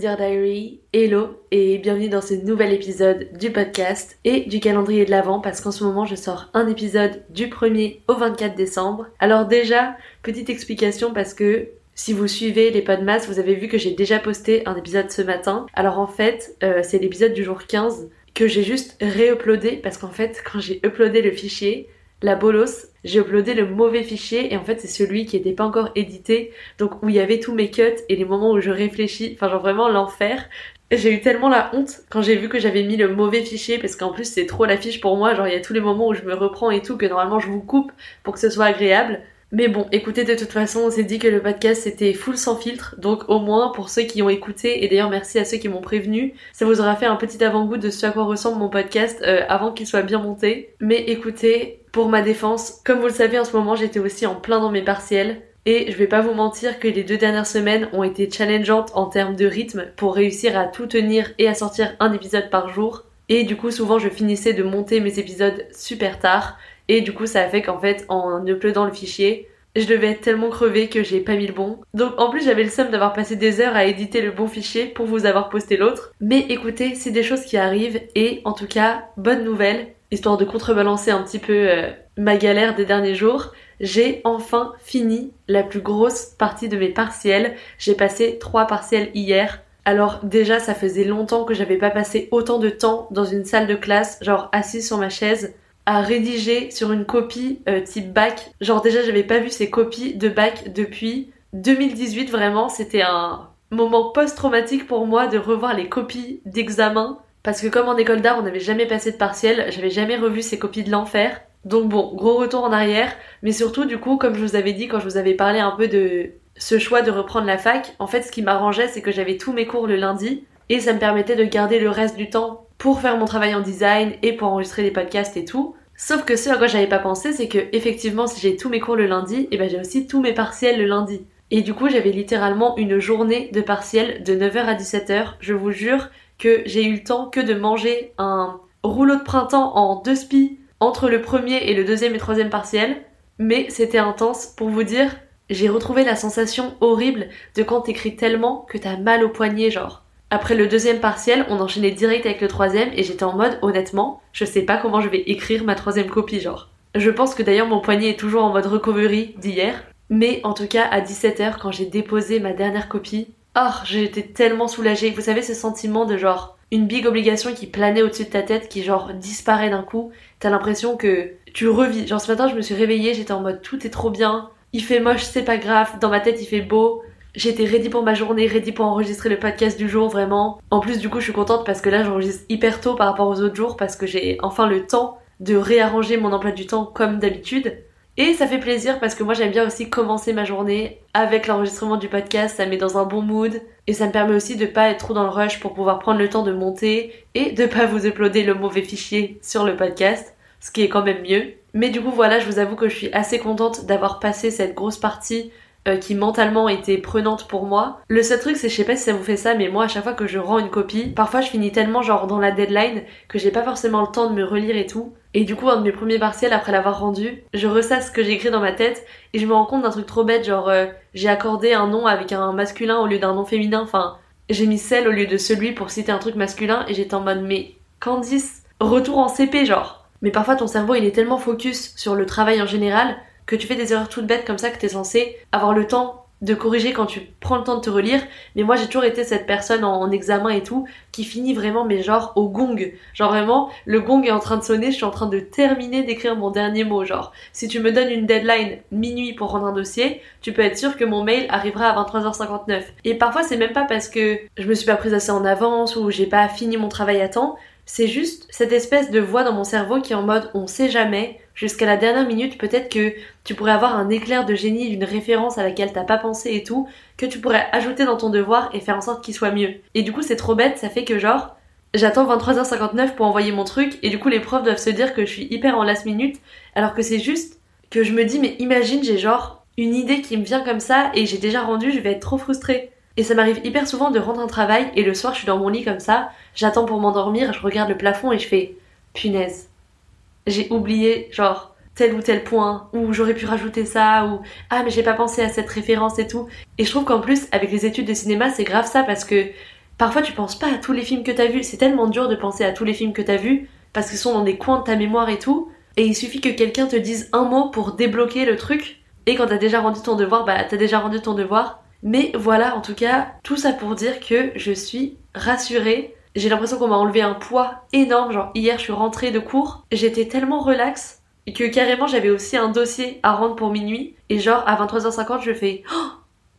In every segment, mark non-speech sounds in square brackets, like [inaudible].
Diary, hello et bienvenue dans ce nouvel épisode du podcast et du calendrier de l'Avent parce qu'en ce moment je sors un épisode du 1er au 24 décembre. Alors déjà, petite explication parce que si vous suivez les podmas, vous avez vu que j'ai déjà posté un épisode ce matin. Alors en fait, euh, c'est l'épisode du jour 15 que j'ai juste réuploadé parce qu'en fait, [laughs] quand j'ai uploadé le fichier, la bolos, j'ai uploadé le mauvais fichier et en fait c'est celui qui n'était pas encore édité, donc où il y avait tous mes cuts et les moments où je réfléchis, enfin genre vraiment l'enfer. J'ai eu tellement la honte quand j'ai vu que j'avais mis le mauvais fichier parce qu'en plus c'est trop la fiche pour moi, genre il y a tous les moments où je me reprends et tout que normalement je vous coupe pour que ce soit agréable. Mais bon, écoutez, de toute façon, on s'est dit que le podcast c'était full sans filtre, donc au moins pour ceux qui ont écouté, et d'ailleurs merci à ceux qui m'ont prévenu, ça vous aura fait un petit avant-goût de ce à quoi ressemble mon podcast euh, avant qu'il soit bien monté. Mais écoutez, pour ma défense, comme vous le savez en ce moment j'étais aussi en plein dans mes partiels, et je vais pas vous mentir que les deux dernières semaines ont été challengeantes en termes de rythme pour réussir à tout tenir et à sortir un épisode par jour. Et du coup, souvent, je finissais de monter mes épisodes super tard. Et du coup, ça a fait qu'en fait, en uploadant le fichier, je devais être tellement crevée que j'ai pas mis le bon. Donc en plus, j'avais le seum d'avoir passé des heures à éditer le bon fichier pour vous avoir posté l'autre. Mais écoutez, c'est des choses qui arrivent et en tout cas, bonne nouvelle, histoire de contrebalancer un petit peu euh, ma galère des derniers jours, j'ai enfin fini la plus grosse partie de mes partiels. J'ai passé trois partiels hier. Alors déjà, ça faisait longtemps que j'avais pas passé autant de temps dans une salle de classe, genre assise sur ma chaise, à rédiger sur une copie euh, type bac. Genre déjà, j'avais pas vu ces copies de bac depuis 2018 vraiment. C'était un moment post-traumatique pour moi de revoir les copies d'examen. Parce que comme en école d'art, on n'avait jamais passé de partiel, j'avais jamais revu ces copies de l'enfer. Donc bon, gros retour en arrière, mais surtout du coup, comme je vous avais dit quand je vous avais parlé un peu de ce choix de reprendre la fac, en fait ce qui m'arrangeait c'est que j'avais tous mes cours le lundi et ça me permettait de garder le reste du temps pour faire mon travail en design et pour enregistrer des podcasts et tout. Sauf que ce à quoi j'avais pas pensé c'est que effectivement si j'ai tous mes cours le lundi, et ben j'ai aussi tous mes partiels le lundi. Et du coup j'avais littéralement une journée de partiels de 9h à 17h. Je vous jure que j'ai eu le temps que de manger un rouleau de printemps en deux spies entre le premier et le deuxième et troisième partiel, mais c'était intense pour vous dire, j'ai retrouvé la sensation horrible de quand t'écris tellement que t'as mal au poignet, genre. Après le deuxième partiel, on enchaînait direct avec le troisième et j'étais en mode, honnêtement, je sais pas comment je vais écrire ma troisième copie, genre. Je pense que d'ailleurs mon poignet est toujours en mode recovery d'hier, mais en tout cas à 17h quand j'ai déposé ma dernière copie, oh, j'étais tellement soulagée. Vous savez ce sentiment de genre une big obligation qui planait au-dessus de ta tête, qui genre disparaît d'un coup. T'as l'impression que tu revis. Genre ce matin, je me suis réveillée, j'étais en mode tout est trop bien. Il fait moche, c'est pas grave. Dans ma tête, il fait beau. J'étais ready pour ma journée, ready pour enregistrer le podcast du jour, vraiment. En plus, du coup, je suis contente parce que là, j'enregistre hyper tôt par rapport aux autres jours parce que j'ai enfin le temps de réarranger mon emploi du temps comme d'habitude. Et ça fait plaisir parce que moi j'aime bien aussi commencer ma journée avec l'enregistrement du podcast, ça me met dans un bon mood et ça me permet aussi de pas être trop dans le rush pour pouvoir prendre le temps de monter et de pas vous uploader le mauvais fichier sur le podcast, ce qui est quand même mieux. Mais du coup voilà, je vous avoue que je suis assez contente d'avoir passé cette grosse partie euh, qui mentalement était prenante pour moi. Le seul truc c'est je sais pas si ça vous fait ça mais moi à chaque fois que je rends une copie, parfois je finis tellement genre dans la deadline que j'ai pas forcément le temps de me relire et tout. Et du coup un de mes premiers partiels après l'avoir rendu, je ressasse ce que j'ai écrit dans ma tête et je me rends compte d'un truc trop bête genre euh, j'ai accordé un nom avec un masculin au lieu d'un nom féminin, enfin j'ai mis celle au lieu de celui pour citer un truc masculin et j'étais en mode mais Candice, retour en CP genre. Mais parfois ton cerveau il est tellement focus sur le travail en général que tu fais des erreurs toutes bêtes comme ça que t'es censé avoir le temps de corriger quand tu prends le temps de te relire. Mais moi, j'ai toujours été cette personne en, examen et tout qui finit vraiment, mais genre au gong. Genre vraiment, le gong est en train de sonner, je suis en train de terminer d'écrire mon dernier mot. Genre, si tu me donnes une deadline minuit pour rendre un dossier, tu peux être sûr que mon mail arrivera à 23h59. Et parfois, c'est même pas parce que je me suis pas prise assez en avance ou j'ai pas fini mon travail à temps. C'est juste cette espèce de voix dans mon cerveau qui est en mode on sait jamais, jusqu'à la dernière minute, peut-être que tu pourrais avoir un éclair de génie d'une référence à laquelle t'as pas pensé et tout, que tu pourrais ajouter dans ton devoir et faire en sorte qu'il soit mieux. Et du coup, c'est trop bête, ça fait que genre, j'attends 23h59 pour envoyer mon truc et du coup, les profs doivent se dire que je suis hyper en last minute, alors que c'est juste que je me dis, mais imagine, j'ai genre une idée qui me vient comme ça et j'ai déjà rendu, je vais être trop frustrée. Et ça m'arrive hyper souvent de rendre un travail et le soir, je suis dans mon lit comme ça, j'attends pour m'endormir, je regarde le plafond et je fais, punaise j'ai oublié genre tel ou tel point, ou j'aurais pu rajouter ça, ou ah mais j'ai pas pensé à cette référence et tout. Et je trouve qu'en plus, avec les études de cinéma, c'est grave ça parce que parfois tu penses pas à tous les films que t'as vus. C'est tellement dur de penser à tous les films que t'as vus parce qu'ils sont dans des coins de ta mémoire et tout. Et il suffit que quelqu'un te dise un mot pour débloquer le truc. Et quand t'as déjà rendu ton devoir, bah t'as déjà rendu ton devoir. Mais voilà, en tout cas, tout ça pour dire que je suis rassurée j'ai l'impression qu'on m'a enlevé un poids énorme. Genre hier je suis rentrée de cours, j'étais tellement relax que carrément j'avais aussi un dossier à rendre pour minuit. Et genre à 23h50 je fais oh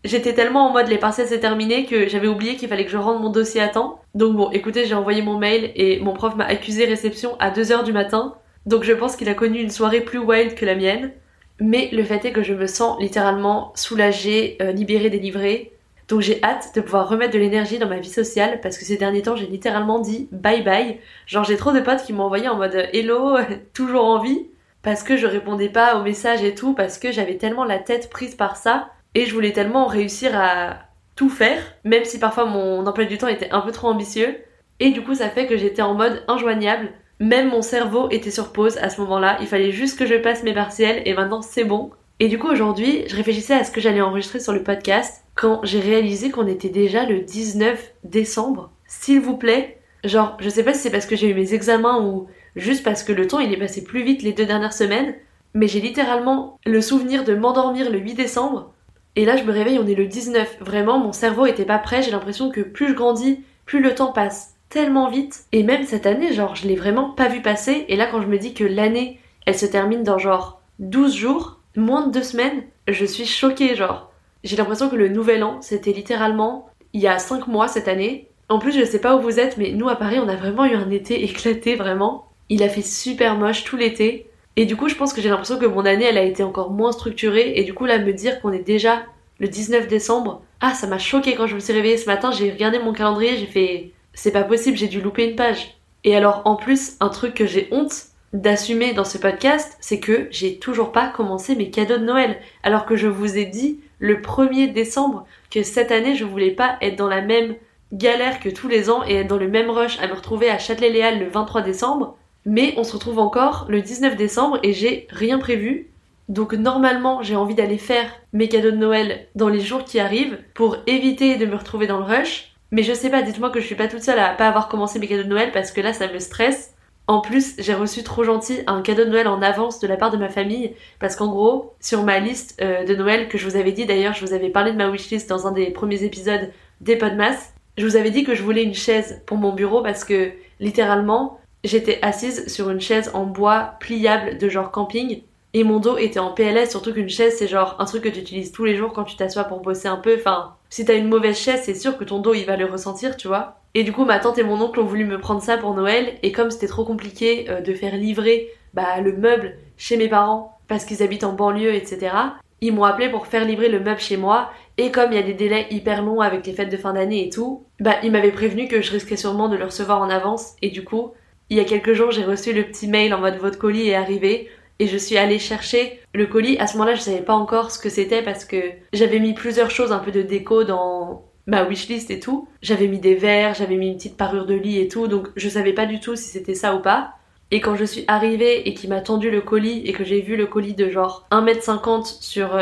J'étais tellement en mode les partiels c'est terminé que j'avais oublié qu'il fallait que je rende mon dossier à temps. Donc bon, écoutez, j'ai envoyé mon mail et mon prof m'a accusé réception à 2h du matin. Donc je pense qu'il a connu une soirée plus wild que la mienne. Mais le fait est que je me sens littéralement soulagée, euh, libérée, délivrée. Donc j'ai hâte de pouvoir remettre de l'énergie dans ma vie sociale parce que ces derniers temps j'ai littéralement dit bye bye. Genre j'ai trop de potes qui m'ont envoyé en mode hello, [laughs] toujours en vie parce que je répondais pas aux messages et tout parce que j'avais tellement la tête prise par ça et je voulais tellement réussir à tout faire même si parfois mon emploi du temps était un peu trop ambitieux et du coup ça fait que j'étais en mode injoignable. Même mon cerveau était sur pause à ce moment-là, il fallait juste que je passe mes partiels et maintenant c'est bon. Et du coup aujourd'hui, je réfléchissais à ce que j'allais enregistrer sur le podcast quand j'ai réalisé qu'on était déjà le 19 décembre. S'il vous plaît, genre, je sais pas si c'est parce que j'ai eu mes examens ou juste parce que le temps il est passé plus vite les deux dernières semaines, mais j'ai littéralement le souvenir de m'endormir le 8 décembre. Et là, je me réveille, on est le 19. Vraiment, mon cerveau était pas prêt. J'ai l'impression que plus je grandis, plus le temps passe tellement vite. Et même cette année, genre, je l'ai vraiment pas vu passer. Et là, quand je me dis que l'année, elle se termine dans genre 12 jours, moins de deux semaines, je suis choquée, genre. J'ai l'impression que le nouvel an, c'était littéralement il y a 5 mois cette année. En plus, je sais pas où vous êtes, mais nous à Paris, on a vraiment eu un été [laughs] éclaté, vraiment. Il a fait super moche tout l'été. Et du coup, je pense que j'ai l'impression que mon année, elle a été encore moins structurée. Et du coup, là, me dire qu'on est déjà le 19 décembre, ah, ça m'a choqué quand je me suis réveillée ce matin. J'ai regardé mon calendrier, j'ai fait, c'est pas possible, j'ai dû louper une page. Et alors, en plus, un truc que j'ai honte d'assumer dans ce podcast, c'est que j'ai toujours pas commencé mes cadeaux de Noël. Alors que je vous ai dit le 1er décembre que cette année je voulais pas être dans la même galère que tous les ans et être dans le même rush à me retrouver à Châtelet-Léal le 23 décembre. Mais on se retrouve encore le 19 décembre et j'ai rien prévu. Donc normalement j'ai envie d'aller faire mes cadeaux de Noël dans les jours qui arrivent pour éviter de me retrouver dans le rush. Mais je sais pas, dites-moi que je suis pas toute seule à pas avoir commencé mes cadeaux de Noël parce que là ça me stresse. En plus, j'ai reçu trop gentil un cadeau de Noël en avance de la part de ma famille parce qu'en gros, sur ma liste euh, de Noël que je vous avais dit d'ailleurs, je vous avais parlé de ma wishlist dans un des premiers épisodes des Podmas, je vous avais dit que je voulais une chaise pour mon bureau parce que littéralement, j'étais assise sur une chaise en bois pliable de genre camping et mon dos était en PLS, surtout qu'une chaise c'est genre un truc que tu utilises tous les jours quand tu t'assois pour bosser un peu. Enfin, si t'as une mauvaise chaise, c'est sûr que ton dos il va le ressentir, tu vois. Et du coup, ma tante et mon oncle ont voulu me prendre ça pour Noël, et comme c'était trop compliqué euh, de faire livrer bah, le meuble chez mes parents, parce qu'ils habitent en banlieue, etc., ils m'ont appelé pour faire livrer le meuble chez moi, et comme il y a des délais hyper longs avec les fêtes de fin d'année et tout, bah ils m'avaient prévenu que je risquais sûrement de le recevoir en avance, et du coup, il y a quelques jours, j'ai reçu le petit mail en mode votre colis est arrivé, et je suis allée chercher le colis. À ce moment-là, je savais pas encore ce que c'était parce que j'avais mis plusieurs choses, un peu de déco dans ma wishlist et tout. J'avais mis des verres, j'avais mis une petite parure de lit et tout, donc je savais pas du tout si c'était ça ou pas. Et quand je suis arrivée et qu'il m'a tendu le colis et que j'ai vu le colis de genre 1m50 sur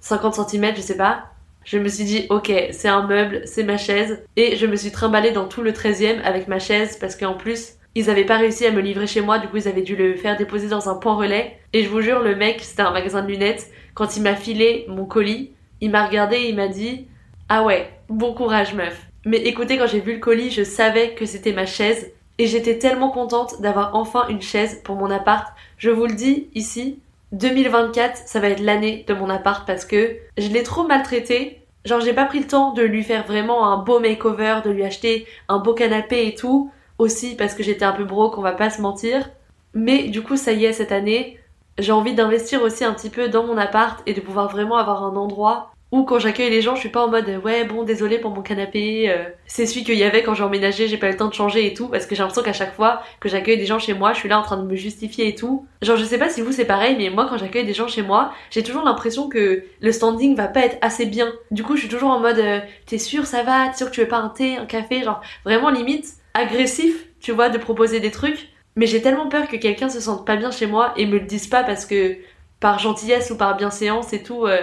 50 cm, je sais pas, je me suis dit ok, c'est un meuble, c'est ma chaise. Et je me suis trimballée dans tout le 13e avec ma chaise parce qu'en plus, ils avaient pas réussi à me livrer chez moi, du coup ils avaient dû le faire déposer dans un point relais. Et je vous jure, le mec, c'était un magasin de lunettes, quand il m'a filé mon colis, il m'a regardé et il m'a dit Ah ouais, bon courage meuf. Mais écoutez, quand j'ai vu le colis, je savais que c'était ma chaise et j'étais tellement contente d'avoir enfin une chaise pour mon appart. Je vous le dis ici, 2024, ça va être l'année de mon appart parce que je l'ai trop maltraité. Genre, j'ai pas pris le temps de lui faire vraiment un beau makeover, de lui acheter un beau canapé et tout. Aussi parce que j'étais un peu broke, on va pas se mentir. Mais du coup, ça y est, cette année, j'ai envie d'investir aussi un petit peu dans mon appart et de pouvoir vraiment avoir un endroit ou quand j'accueille les gens, je suis pas en mode ouais bon désolé pour mon canapé, euh, c'est celui qu'il y avait quand j'ai emménagé, j'ai pas eu le temps de changer et tout parce que j'ai l'impression qu'à chaque fois que j'accueille des gens chez moi, je suis là en train de me justifier et tout. Genre je sais pas si vous c'est pareil, mais moi quand j'accueille des gens chez moi, j'ai toujours l'impression que le standing va pas être assez bien. Du coup je suis toujours en mode euh, t'es sûr ça va, t'es sûr que tu veux pas un thé, un café, genre vraiment limite agressif, tu vois, de proposer des trucs. Mais j'ai tellement peur que quelqu'un se sente pas bien chez moi et me le dise pas parce que par gentillesse ou par bienséance et tout. Euh,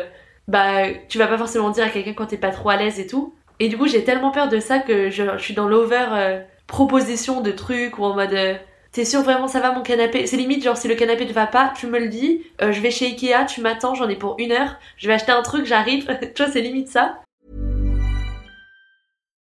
bah tu vas pas forcément dire à quelqu'un quand t'es pas trop à l'aise et tout. Et du coup j'ai tellement peur de ça que je, suis dans l'over euh, proposition de trucs ou en mode euh, t'es sûr vraiment ça va mon canapé? C'est limite genre si le canapé te va pas, tu me le dis, euh, je vais chez Ikea, tu m'attends, j'en ai pour une heure, je vais acheter un truc, j'arrive, [laughs] tu vois c'est limite ça.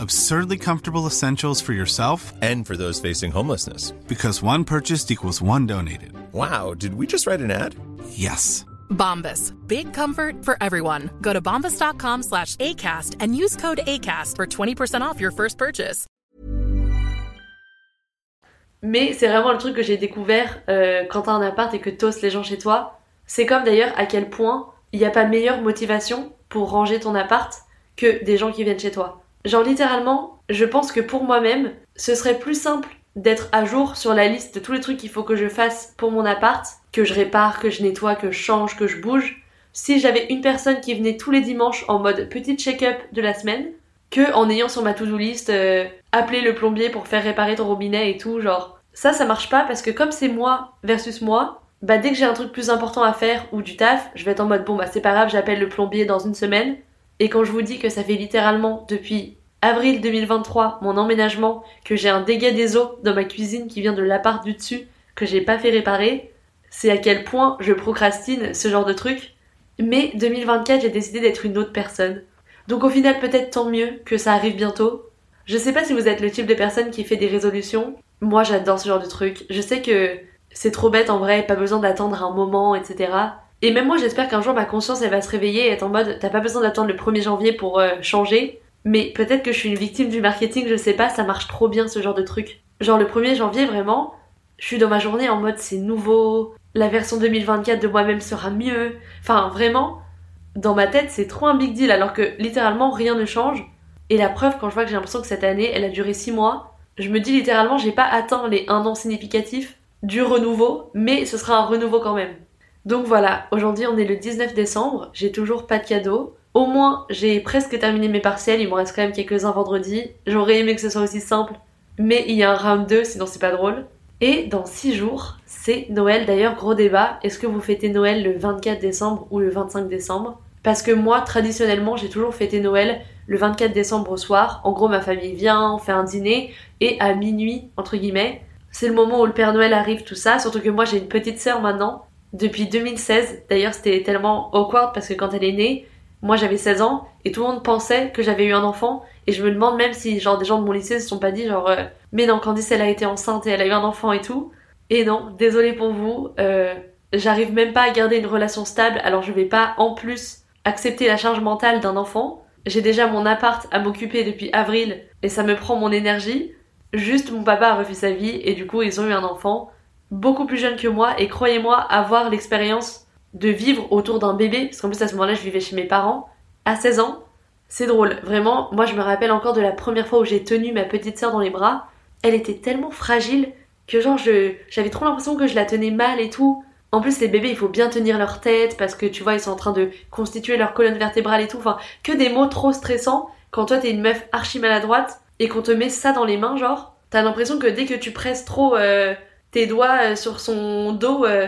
Absurdly comfortable essentials for yourself And for those facing homelessness. because one purchased equals one donated. Wow, did we just write an ad? Yes. Bombas. Big comfort for everyone. Go to bombas.com slash ACAST and use code ACAST for 20% off your first purchase. Mais c'est vraiment le truc que j'ai découvert euh, quand t'as un appart et que tosses les gens chez toi. C'est comme d'ailleurs à quel point il n'y a pas meilleure motivation pour ranger ton appart que des gens qui viennent chez toi. Genre littéralement, je pense que pour moi-même, ce serait plus simple d'être à jour sur la liste de tous les trucs qu'il faut que je fasse pour mon appart, que je répare, que je nettoie, que je change, que je bouge, si j'avais une personne qui venait tous les dimanches en mode petit check-up de la semaine, que en ayant sur ma to-do list euh, appeler le plombier pour faire réparer ton robinet et tout, genre ça ça marche pas parce que comme c'est moi versus moi, bah dès que j'ai un truc plus important à faire ou du taf, je vais être en mode bon bah c'est pas grave, j'appelle le plombier dans une semaine. Et quand je vous dis que ça fait littéralement depuis avril 2023 mon emménagement que j'ai un dégât des eaux dans ma cuisine qui vient de l'appart du dessus que j'ai pas fait réparer, c'est à quel point je procrastine ce genre de truc. Mais 2024, j'ai décidé d'être une autre personne. Donc au final, peut-être tant mieux que ça arrive bientôt. Je sais pas si vous êtes le type de personne qui fait des résolutions. Moi, j'adore ce genre de truc. Je sais que c'est trop bête en vrai, pas besoin d'attendre un moment, etc. Et même moi, j'espère qu'un jour ma conscience, elle va se réveiller et être en mode, t'as pas besoin d'attendre le 1er janvier pour euh, changer. Mais peut-être que je suis une victime du marketing, je sais pas, ça marche trop bien ce genre de truc. Genre le 1er janvier, vraiment, je suis dans ma journée en mode c'est nouveau, la version 2024 de moi-même sera mieux. Enfin, vraiment, dans ma tête, c'est trop un big deal alors que littéralement rien ne change. Et la preuve, quand je vois que j'ai l'impression que cette année, elle a duré 6 mois, je me dis littéralement, j'ai pas atteint les 1 an significatifs du renouveau, mais ce sera un renouveau quand même. Donc voilà, aujourd'hui on est le 19 décembre, j'ai toujours pas de cadeau. Au moins, j'ai presque terminé mes partiels, il m'en reste quand même quelques-uns vendredi. J'aurais aimé que ce soit aussi simple, mais il y a un round 2, sinon c'est pas drôle. Et dans 6 jours, c'est Noël. D'ailleurs, gros débat, est-ce que vous fêtez Noël le 24 décembre ou le 25 décembre? Parce que moi, traditionnellement, j'ai toujours fêté Noël le 24 décembre au soir. En gros, ma famille vient, on fait un dîner, et à minuit, entre guillemets, c'est le moment où le Père Noël arrive, tout ça. Surtout que moi, j'ai une petite sœur maintenant. Depuis 2016. D'ailleurs, c'était tellement awkward parce que quand elle est née, moi j'avais 16 ans et tout le monde pensait que j'avais eu un enfant et je me demande même si genre des gens de mon lycée se sont pas dit genre euh, mais non Candice elle a été enceinte et elle a eu un enfant et tout. Et non, désolé pour vous, euh, j'arrive même pas à garder une relation stable alors je vais pas en plus accepter la charge mentale d'un enfant. J'ai déjà mon appart à m'occuper depuis avril et ça me prend mon énergie. Juste mon papa a refait sa vie et du coup ils ont eu un enfant beaucoup plus jeune que moi et croyez-moi avoir l'expérience de vivre autour d'un bébé, parce qu'en plus à ce moment-là je vivais chez mes parents, à 16 ans. C'est drôle, vraiment, moi je me rappelle encore de la première fois où j'ai tenu ma petite sœur dans les bras. Elle était tellement fragile que genre j'avais trop l'impression que je la tenais mal et tout. En plus les bébés il faut bien tenir leur tête parce que tu vois ils sont en train de constituer leur colonne vertébrale et tout. Enfin que des mots trop stressants quand toi t'es une meuf archi maladroite et qu'on te met ça dans les mains genre. T'as l'impression que dès que tu presses trop euh, tes doigts euh, sur son dos, euh,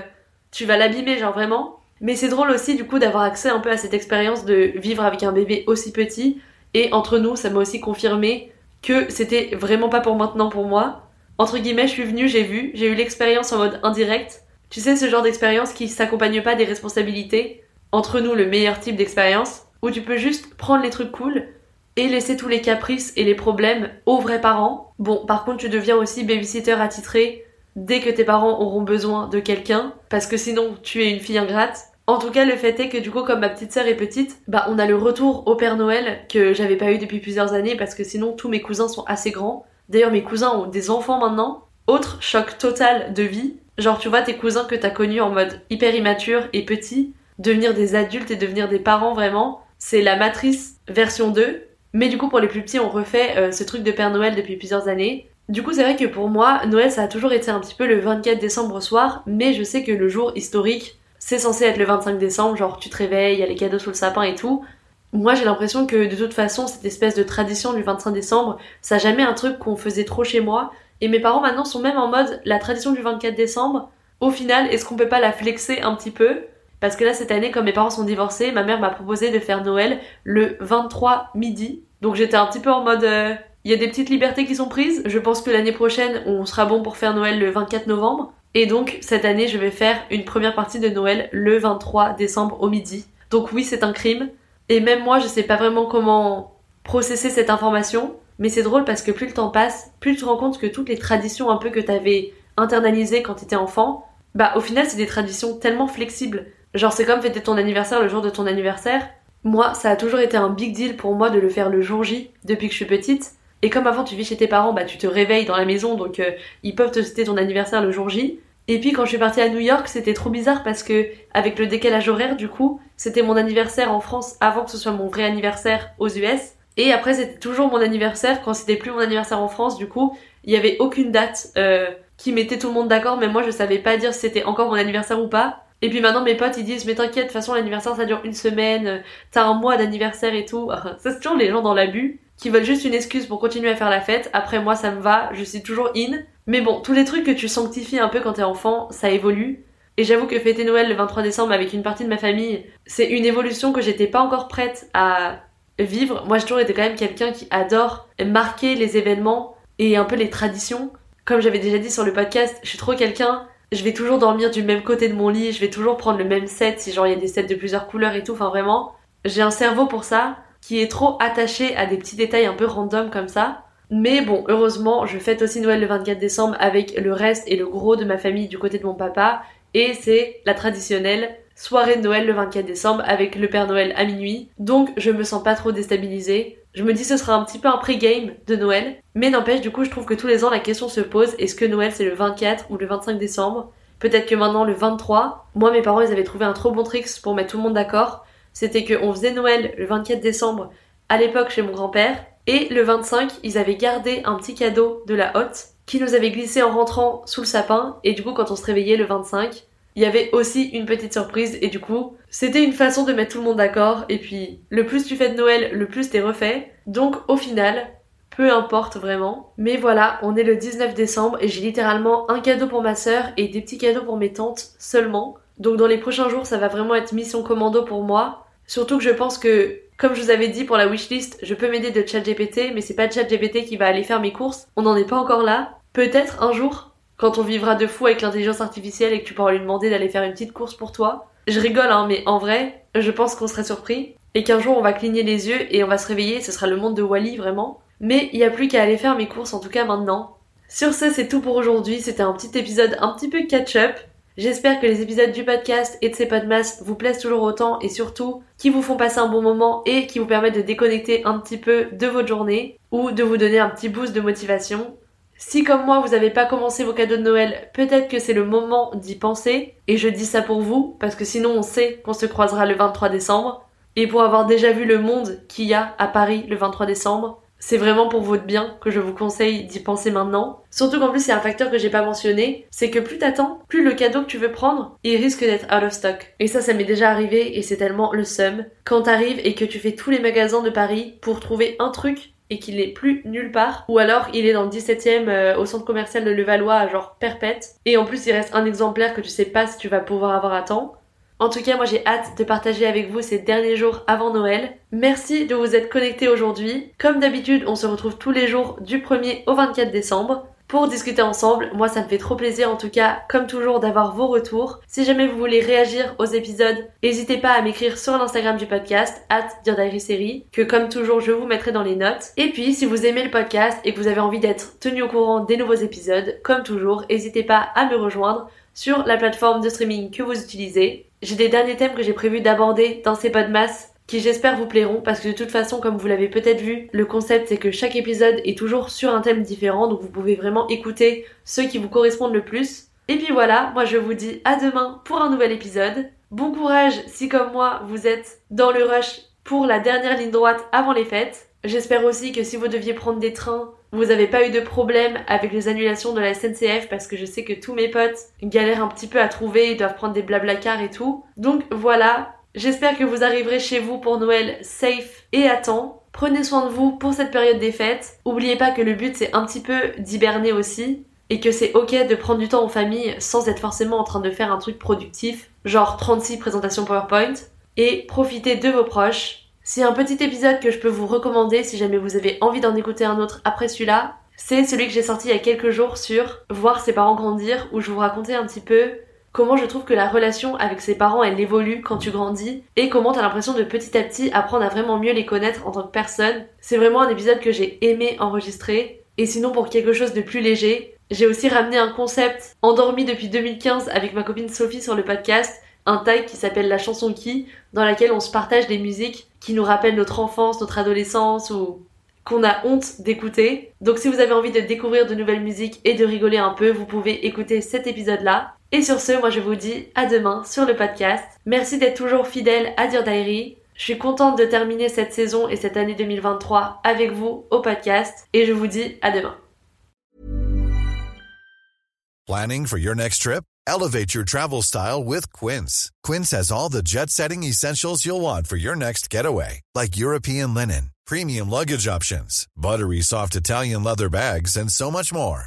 tu vas l'abîmer, genre vraiment. Mais c'est drôle aussi du coup d'avoir accès un peu à cette expérience de vivre avec un bébé aussi petit. Et entre nous, ça m'a aussi confirmé que c'était vraiment pas pour maintenant pour moi. Entre guillemets, je suis venue, j'ai vu, j'ai eu l'expérience en mode indirect. Tu sais, ce genre d'expérience qui s'accompagne pas des responsabilités. Entre nous, le meilleur type d'expérience, où tu peux juste prendre les trucs cool et laisser tous les caprices et les problèmes aux vrais parents. Bon, par contre, tu deviens aussi babysitter attitré dès que tes parents auront besoin de quelqu'un, parce que sinon tu es une fille ingrate. En tout cas, le fait est que du coup, comme ma petite sœur est petite, bah on a le retour au Père Noël que j'avais pas eu depuis plusieurs années parce que sinon tous mes cousins sont assez grands. D'ailleurs, mes cousins ont des enfants maintenant. Autre choc total de vie. Genre, tu vois, tes cousins que t'as connus en mode hyper immature et petit, devenir des adultes et devenir des parents vraiment, c'est la matrice version 2. Mais du coup, pour les plus petits, on refait euh, ce truc de Père Noël depuis plusieurs années. Du coup, c'est vrai que pour moi, Noël, ça a toujours été un petit peu le 24 décembre soir, mais je sais que le jour historique, c'est censé être le 25 décembre, genre tu te réveilles, il y a les cadeaux sous le sapin et tout. Moi, j'ai l'impression que de toute façon, cette espèce de tradition du 25 décembre, ça n'a jamais un truc qu'on faisait trop chez moi. Et mes parents maintenant sont même en mode la tradition du 24 décembre. Au final, est-ce qu'on peut pas la flexer un petit peu? Parce que là, cette année, comme mes parents sont divorcés, ma mère m'a proposé de faire Noël le 23 midi. Donc j'étais un petit peu en mode euh, il y a des petites libertés qui sont prises. Je pense que l'année prochaine, on sera bon pour faire Noël le 24 novembre. Et donc, cette année, je vais faire une première partie de Noël le 23 décembre au midi. Donc oui, c'est un crime. Et même moi, je sais pas vraiment comment processer cette information. Mais c'est drôle parce que plus le temps passe, plus tu te rends compte que toutes les traditions un peu que t'avais internalisées quand t'étais enfant, bah au final, c'est des traditions tellement flexibles. Genre, c'est comme fêter ton anniversaire le jour de ton anniversaire. Moi, ça a toujours été un big deal pour moi de le faire le jour J depuis que je suis petite. Et comme avant tu vis chez tes parents, bah tu te réveilles dans la maison, donc euh, ils peuvent te citer ton anniversaire le jour J. Et puis quand je suis partie à New York, c'était trop bizarre parce que avec le décalage horaire, du coup, c'était mon anniversaire en France avant que ce soit mon vrai anniversaire aux US. Et après c'était toujours mon anniversaire quand c'était plus mon anniversaire en France. Du coup, il y avait aucune date euh, qui mettait tout le monde d'accord, mais moi je savais pas dire si c'était encore mon anniversaire ou pas. Et puis maintenant mes potes ils disent mais t'inquiète, de toute façon l'anniversaire ça dure une semaine, t'as un mois d'anniversaire et tout. ça c'est toujours les gens dans l'abus qui veulent juste une excuse pour continuer à faire la fête. Après moi ça me va, je suis toujours in. Mais bon, tous les trucs que tu sanctifies un peu quand t'es enfant, ça évolue. Et j'avoue que fêter Noël le 23 décembre avec une partie de ma famille, c'est une évolution que j'étais pas encore prête à vivre. Moi j'ai toujours été quand même quelqu'un qui adore marquer les événements et un peu les traditions. Comme j'avais déjà dit sur le podcast, je suis trop quelqu'un je vais toujours dormir du même côté de mon lit, je vais toujours prendre le même set si genre il y a des sets de plusieurs couleurs et tout, enfin vraiment, j'ai un cerveau pour ça qui est trop attaché à des petits détails un peu random comme ça. Mais bon, heureusement, je fête aussi Noël le 24 décembre avec le reste et le gros de ma famille du côté de mon papa. Et c'est la traditionnelle soirée de Noël le 24 décembre avec le Père Noël à minuit. Donc je me sens pas trop déstabilisée. Je me dis ce sera un petit peu un pré-game de Noël. Mais n'empêche, du coup, je trouve que tous les ans la question se pose, est-ce que Noël c'est le 24 ou le 25 décembre? Peut-être que maintenant le 23. Moi, mes parents, ils avaient trouvé un trop bon trick pour mettre tout le monde d'accord c'était qu'on faisait Noël le 24 décembre à l'époque chez mon grand-père, et le 25, ils avaient gardé un petit cadeau de la hotte qui nous avait glissé en rentrant sous le sapin, et du coup quand on se réveillait le 25, il y avait aussi une petite surprise, et du coup c'était une façon de mettre tout le monde d'accord, et puis le plus tu fais de Noël, le plus t'es refait, donc au final, peu importe vraiment. Mais voilà, on est le 19 décembre et j'ai littéralement un cadeau pour ma sœur et des petits cadeaux pour mes tantes seulement. Donc dans les prochains jours, ça va vraiment être mission commando pour moi. Surtout que je pense que, comme je vous avais dit pour la wishlist, je peux m'aider de ChatGPT, mais c'est pas ChatGPT qui va aller faire mes courses. On n'en est pas encore là. Peut-être un jour, quand on vivra de fou avec l'intelligence artificielle et que tu pourras lui demander d'aller faire une petite course pour toi. Je rigole, hein, mais en vrai, je pense qu'on serait surpris. Et qu'un jour on va cligner les yeux et on va se réveiller, ce sera le monde de Wally vraiment. Mais il n'y a plus qu'à aller faire mes courses, en tout cas maintenant. Sur ce, c'est tout pour aujourd'hui. C'était un petit épisode un petit peu catch-up. J'espère que les épisodes du podcast et de ces podcasts vous plaisent toujours autant et surtout qui vous font passer un bon moment et qui vous permettent de déconnecter un petit peu de votre journée ou de vous donner un petit boost de motivation. Si comme moi vous n'avez pas commencé vos cadeaux de Noël, peut-être que c'est le moment d'y penser et je dis ça pour vous parce que sinon on sait qu'on se croisera le 23 décembre et pour avoir déjà vu le monde qu'il y a à Paris le 23 décembre, c'est vraiment pour votre bien que je vous conseille d'y penser maintenant. Surtout qu'en plus, a un facteur que j'ai pas mentionné, c'est que plus t'attends, plus le cadeau que tu veux prendre, il risque d'être out of stock. Et ça, ça m'est déjà arrivé et c'est tellement le seum. Quand t'arrives et que tu fais tous les magasins de Paris pour trouver un truc et qu'il est plus nulle part, ou alors il est dans le 17ème euh, au centre commercial de Levallois genre perpète, et en plus il reste un exemplaire que tu sais pas si tu vas pouvoir avoir à temps, en tout cas, moi j'ai hâte de partager avec vous ces derniers jours avant Noël. Merci de vous être connectés aujourd'hui. Comme d'habitude, on se retrouve tous les jours du 1er au 24 décembre pour discuter ensemble. Moi, ça me fait trop plaisir en tout cas, comme toujours, d'avoir vos retours. Si jamais vous voulez réagir aux épisodes, n'hésitez pas à m'écrire sur l'Instagram du podcast, at Série, que comme toujours, je vous mettrai dans les notes. Et puis, si vous aimez le podcast et que vous avez envie d'être tenu au courant des nouveaux épisodes, comme toujours, n'hésitez pas à me rejoindre sur la plateforme de streaming que vous utilisez. J'ai des derniers thèmes que j'ai prévu d'aborder dans ces podcasts qui j'espère vous plairont parce que de toute façon comme vous l'avez peut-être vu, le concept c'est que chaque épisode est toujours sur un thème différent donc vous pouvez vraiment écouter ceux qui vous correspondent le plus. Et puis voilà, moi je vous dis à demain pour un nouvel épisode. Bon courage si comme moi vous êtes dans le rush pour la dernière ligne droite avant les fêtes. J'espère aussi que si vous deviez prendre des trains vous n'avez pas eu de problème avec les annulations de la SNCF parce que je sais que tous mes potes galèrent un petit peu à trouver, ils doivent prendre des cars et tout. Donc voilà, j'espère que vous arriverez chez vous pour Noël safe et à temps. Prenez soin de vous pour cette période des fêtes. Oubliez pas que le but c'est un petit peu d'hiberner aussi et que c'est ok de prendre du temps en famille sans être forcément en train de faire un truc productif, genre 36 présentations PowerPoint. Et profitez de vos proches, c'est un petit épisode que je peux vous recommander si jamais vous avez envie d'en écouter un autre après celui-là. C'est celui que j'ai sorti il y a quelques jours sur voir ses parents grandir où je vous racontais un petit peu comment je trouve que la relation avec ses parents elle évolue quand tu grandis et comment t'as l'impression de petit à petit apprendre à vraiment mieux les connaître en tant que personne. C'est vraiment un épisode que j'ai aimé enregistrer. Et sinon pour quelque chose de plus léger, j'ai aussi ramené un concept endormi depuis 2015 avec ma copine Sophie sur le podcast un tag qui s'appelle La chanson qui, dans laquelle on se partage des musiques qui nous rappellent notre enfance, notre adolescence ou qu'on a honte d'écouter. Donc si vous avez envie de découvrir de nouvelles musiques et de rigoler un peu, vous pouvez écouter cet épisode-là. Et sur ce, moi je vous dis à demain sur le podcast. Merci d'être toujours fidèle à Dear Diary. Je suis contente de terminer cette saison et cette année 2023 avec vous au podcast et je vous dis à demain. Planning for your next trip? Elevate your travel style with Quince. Quince has all the jet setting essentials you'll want for your next getaway, like European linen, premium luggage options, buttery soft Italian leather bags, and so much more.